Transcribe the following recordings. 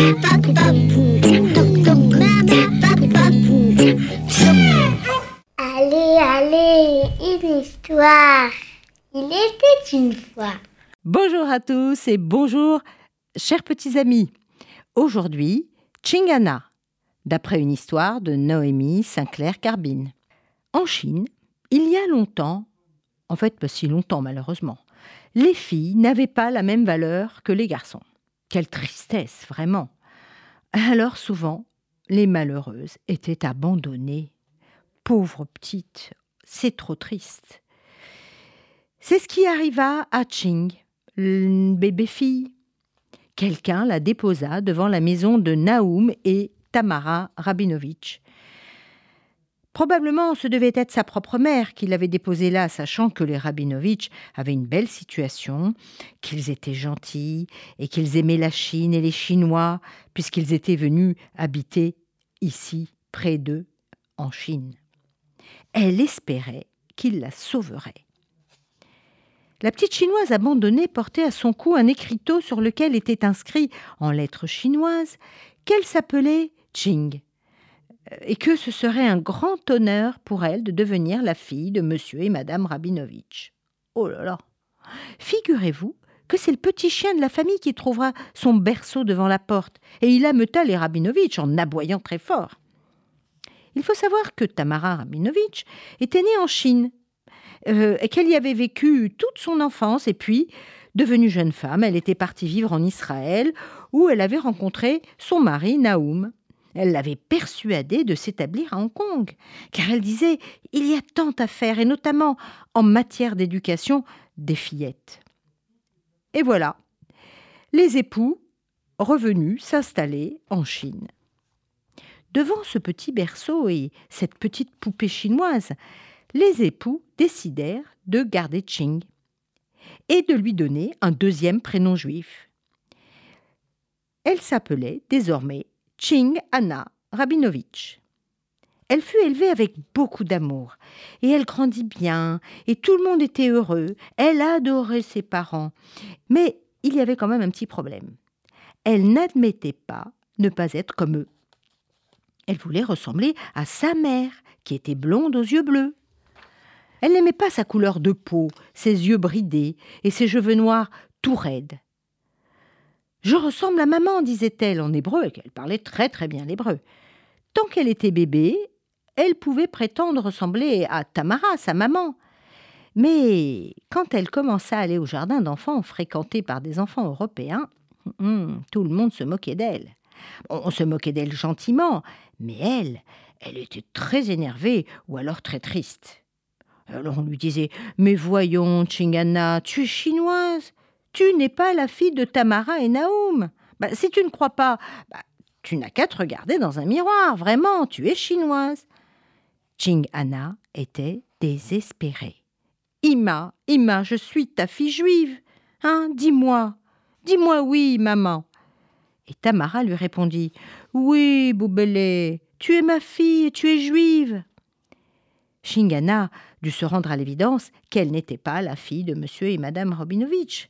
Allez, allez, une histoire. Il était une fois. Bonjour à tous et bonjour, chers petits amis. Aujourd'hui, Chingana, d'après une histoire de Noémie Sinclair Carbine. En Chine, il y a longtemps, en fait pas si longtemps malheureusement, les filles n'avaient pas la même valeur que les garçons. Quelle tristesse, vraiment. Alors souvent, les malheureuses étaient abandonnées. Pauvres petites, c'est trop triste. C'est ce qui arriva à Ching, une bébé fille. Quelqu'un la déposa devant la maison de Naoum et Tamara Rabinovitch. Probablement ce devait être sa propre mère qui l'avait déposée là, sachant que les Rabinovitch avaient une belle situation, qu'ils étaient gentils et qu'ils aimaient la Chine et les Chinois, puisqu'ils étaient venus habiter ici, près d'eux, en Chine. Elle espérait qu'il la sauverait. La petite chinoise abandonnée portait à son cou un écriteau sur lequel était inscrit en lettres chinoises qu'elle s'appelait Ching et que ce serait un grand honneur pour elle de devenir la fille de monsieur et madame Rabinovitch. Oh là là Figurez-vous que c'est le petit chien de la famille qui trouvera son berceau devant la porte, et il ameuta les Rabinovitch en aboyant très fort. Il faut savoir que Tamara Rabinovitch était née en Chine, euh, qu'elle y avait vécu toute son enfance, et puis, devenue jeune femme, elle était partie vivre en Israël, où elle avait rencontré son mari Naoum. Elle l'avait persuadé de s'établir à Hong Kong, car elle disait il y a tant à faire, et notamment en matière d'éducation des fillettes. Et voilà, les époux revenus s'installer en Chine. Devant ce petit berceau et cette petite poupée chinoise, les époux décidèrent de garder Ching et de lui donner un deuxième prénom juif. Elle s'appelait désormais Ching Anna Rabinovitch. Elle fut élevée avec beaucoup d'amour, et elle grandit bien, et tout le monde était heureux. Elle adorait ses parents. Mais il y avait quand même un petit problème. Elle n'admettait pas ne pas être comme eux. Elle voulait ressembler à sa mère, qui était blonde aux yeux bleus. Elle n'aimait pas sa couleur de peau, ses yeux bridés et ses cheveux noirs tout raides. Je ressemble à maman, disait-elle en hébreu, et qu'elle parlait très très bien l'hébreu. Tant qu'elle était bébé, elle pouvait prétendre ressembler à Tamara, sa maman. Mais quand elle commença à aller au jardin d'enfants fréquenté par des enfants européens, hum, tout le monde se moquait d'elle. On se moquait d'elle gentiment, mais elle, elle était très énervée ou alors très triste. Alors on lui disait Mais voyons, Chingana, tu es chinoise tu n'es pas la fille de Tamara et Naoum. Bah, si tu ne crois pas, bah, tu n'as qu'à te regarder dans un miroir, vraiment, tu es chinoise. Ching Anna était désespérée. Ima, Ima, je suis ta fille juive. Hein, dis-moi, dis-moi oui, maman. Et Tamara lui répondit Oui, Boubelé, tu es ma fille et tu es juive. Chingana dut se rendre à l'évidence qu'elle n'était pas la fille de monsieur et madame Robinovitch.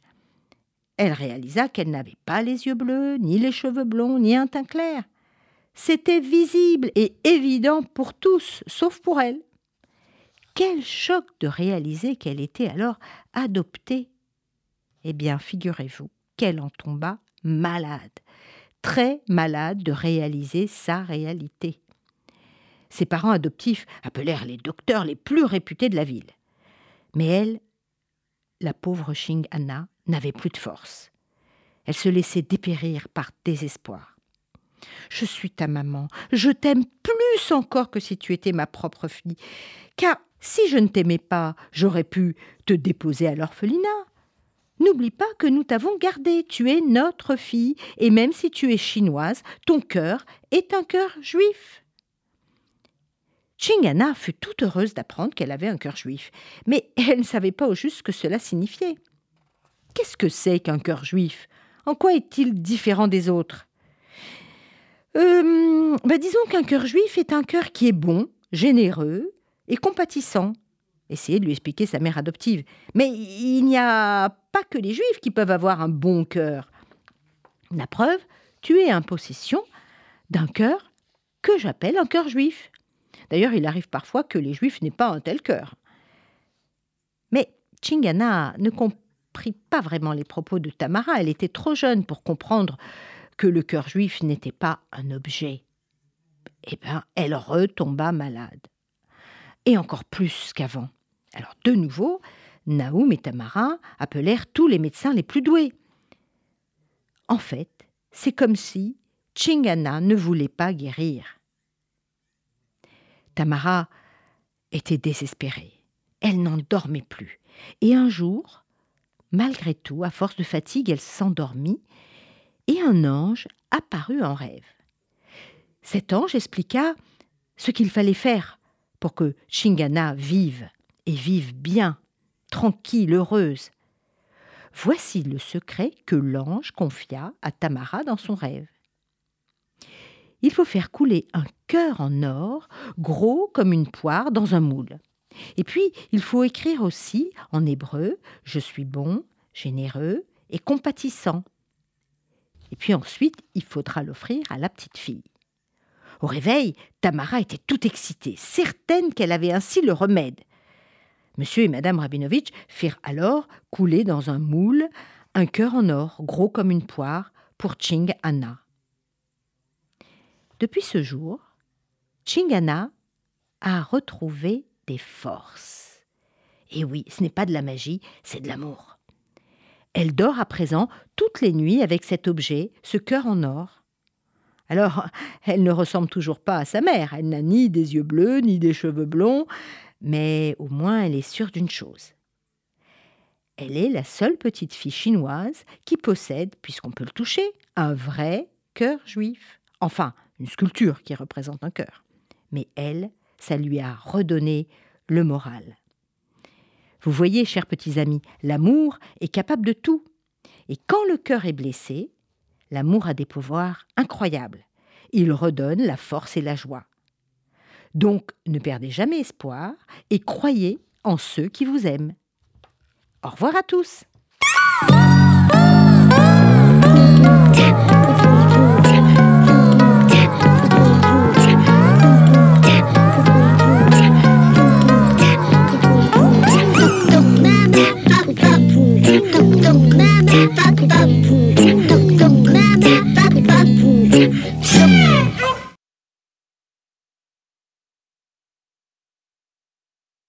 Elle réalisa qu'elle n'avait pas les yeux bleus, ni les cheveux blonds, ni un teint clair. C'était visible et évident pour tous, sauf pour elle. Quel choc de réaliser qu'elle était alors adoptée. Eh bien, figurez-vous qu'elle en tomba malade, très malade de réaliser sa réalité. Ses parents adoptifs appelèrent les docteurs les plus réputés de la ville. Mais elle, la pauvre Xing Anna, n'avait plus de force. Elle se laissait dépérir par désespoir. Je suis ta maman, je t'aime plus encore que si tu étais ma propre fille, car si je ne t'aimais pas, j'aurais pu te déposer à l'orphelinat. N'oublie pas que nous t'avons gardée, tu es notre fille, et même si tu es chinoise, ton cœur est un cœur juif. Chingana fut toute heureuse d'apprendre qu'elle avait un cœur juif, mais elle ne savait pas au juste ce que cela signifiait. Qu'est-ce que c'est qu'un cœur juif? En quoi est-il différent des autres? Euh, bah, Disons qu'un cœur juif est un cœur qui est bon, généreux et compatissant. Essayez de lui expliquer sa mère adoptive. Mais il n'y a pas que les juifs qui peuvent avoir un bon cœur. La preuve, tu es en possession d'un cœur que j'appelle un cœur juif. D'ailleurs, il arrive parfois que les juifs n'aient pas un tel cœur. Mais Chingana ne pas vraiment les propos de Tamara. Elle était trop jeune pour comprendre que le cœur juif n'était pas un objet. Eh bien, elle retomba malade. Et encore plus qu'avant. Alors, de nouveau, Naoum et Tamara appelèrent tous les médecins les plus doués. En fait, c'est comme si Chingana ne voulait pas guérir. Tamara était désespérée. Elle n'en dormait plus. Et un jour, malgré tout, à force de fatigue, elle s'endormit et un ange apparut en rêve. Cet ange expliqua ce qu'il fallait faire pour que Chingana vive et vive bien, tranquille, heureuse. Voici le secret que l'ange confia à Tamara dans son rêve. Il faut faire couler un cœur en or, gros comme une poire, dans un moule. Et puis, il faut écrire aussi en hébreu Je suis bon, généreux et compatissant. Et puis ensuite, il faudra l'offrir à la petite fille. Au réveil, Tamara était toute excitée, certaine qu'elle avait ainsi le remède. Monsieur et Madame Rabinovitch firent alors couler dans un moule un cœur en or, gros comme une poire, pour Ching Anna. Depuis ce jour, Ching Anna a retrouvé des forces. Et oui, ce n'est pas de la magie, c'est de l'amour. Elle dort à présent toutes les nuits avec cet objet, ce cœur en or. Alors, elle ne ressemble toujours pas à sa mère, elle n'a ni des yeux bleus, ni des cheveux blonds, mais au moins elle est sûre d'une chose. Elle est la seule petite fille chinoise qui possède, puisqu'on peut le toucher, un vrai cœur juif. Enfin, une sculpture qui représente un cœur. Mais elle, ça lui a redonné le moral. Vous voyez, chers petits amis, l'amour est capable de tout. Et quand le cœur est blessé, l'amour a des pouvoirs incroyables. Il redonne la force et la joie. Donc ne perdez jamais espoir et croyez en ceux qui vous aiment. Au revoir à tous